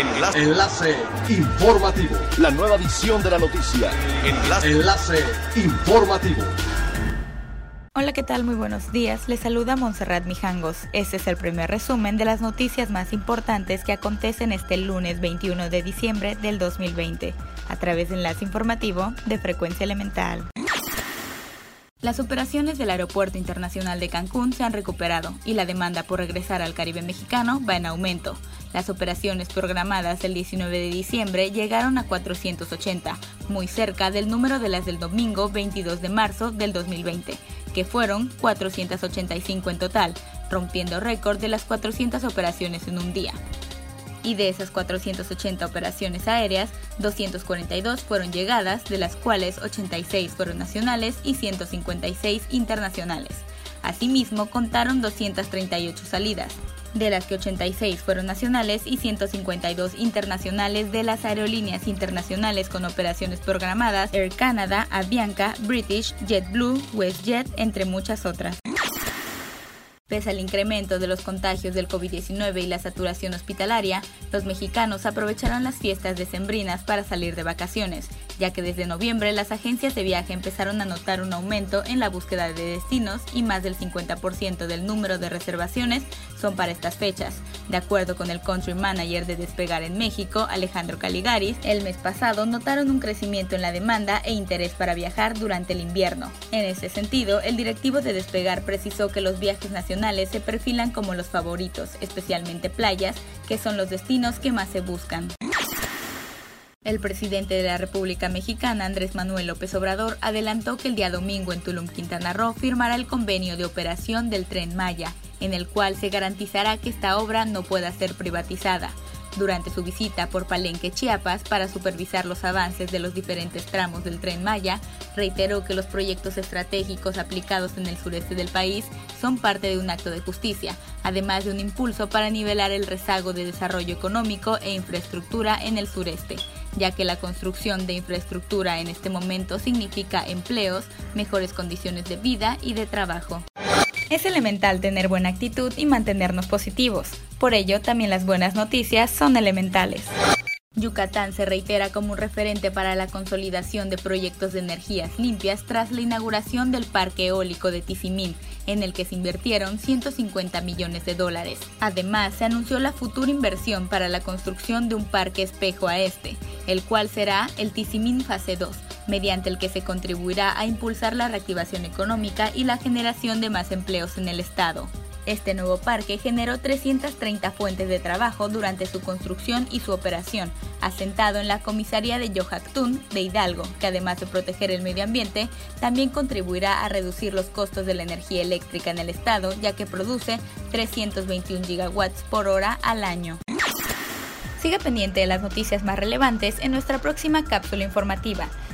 Enlace. Enlace informativo. La nueva edición de la noticia. Enlace. Enlace informativo. Hola, ¿qué tal? Muy buenos días. Les saluda Montserrat Mijangos. Este es el primer resumen de las noticias más importantes que acontecen este lunes 21 de diciembre del 2020, a través de Enlace Informativo de Frecuencia Elemental. Las operaciones del Aeropuerto Internacional de Cancún se han recuperado y la demanda por regresar al Caribe mexicano va en aumento. Las operaciones programadas el 19 de diciembre llegaron a 480, muy cerca del número de las del domingo 22 de marzo del 2020, que fueron 485 en total, rompiendo récord de las 400 operaciones en un día y de esas 480 operaciones aéreas, 242 fueron llegadas, de las cuales 86 fueron nacionales y 156 internacionales. Asimismo, contaron 238 salidas, de las que 86 fueron nacionales y 152 internacionales de las aerolíneas internacionales con operaciones programadas Air Canada, Avianca, British, JetBlue, WestJet, entre muchas otras. Pese al incremento de los contagios del COVID-19 y la saturación hospitalaria, los mexicanos aprovecharán las fiestas decembrinas para salir de vacaciones, ya que desde noviembre las agencias de viaje empezaron a notar un aumento en la búsqueda de destinos y más del 50% del número de reservaciones son para estas fechas. De acuerdo con el country manager de Despegar en México, Alejandro Caligaris, el mes pasado notaron un crecimiento en la demanda e interés para viajar durante el invierno. En ese sentido, el directivo de Despegar precisó que los viajes nacionales se perfilan como los favoritos, especialmente playas, que son los destinos que más se buscan. El presidente de la República Mexicana, Andrés Manuel López Obrador, adelantó que el día domingo en Tulum, Quintana Roo, firmará el convenio de operación del tren Maya, en el cual se garantizará que esta obra no pueda ser privatizada. Durante su visita por Palenque, Chiapas, para supervisar los avances de los diferentes tramos del tren Maya, reiteró que los proyectos estratégicos aplicados en el sureste del país son parte de un acto de justicia, además de un impulso para nivelar el rezago de desarrollo económico e infraestructura en el sureste ya que la construcción de infraestructura en este momento significa empleos, mejores condiciones de vida y de trabajo. Es elemental tener buena actitud y mantenernos positivos. Por ello, también las buenas noticias son elementales. Yucatán se reitera como un referente para la consolidación de proyectos de energías limpias tras la inauguración del parque eólico de Tizimín, en el que se invirtieron 150 millones de dólares. Además, se anunció la futura inversión para la construcción de un parque espejo a este, el cual será el Tizimín Fase 2, mediante el que se contribuirá a impulsar la reactivación económica y la generación de más empleos en el estado. Este nuevo parque generó 330 fuentes de trabajo durante su construcción y su operación, asentado en la comisaría de Yohactún de Hidalgo, que además de proteger el medio ambiente, también contribuirá a reducir los costos de la energía eléctrica en el estado, ya que produce 321 gigawatts por hora al año. Siga pendiente de las noticias más relevantes en nuestra próxima cápsula informativa.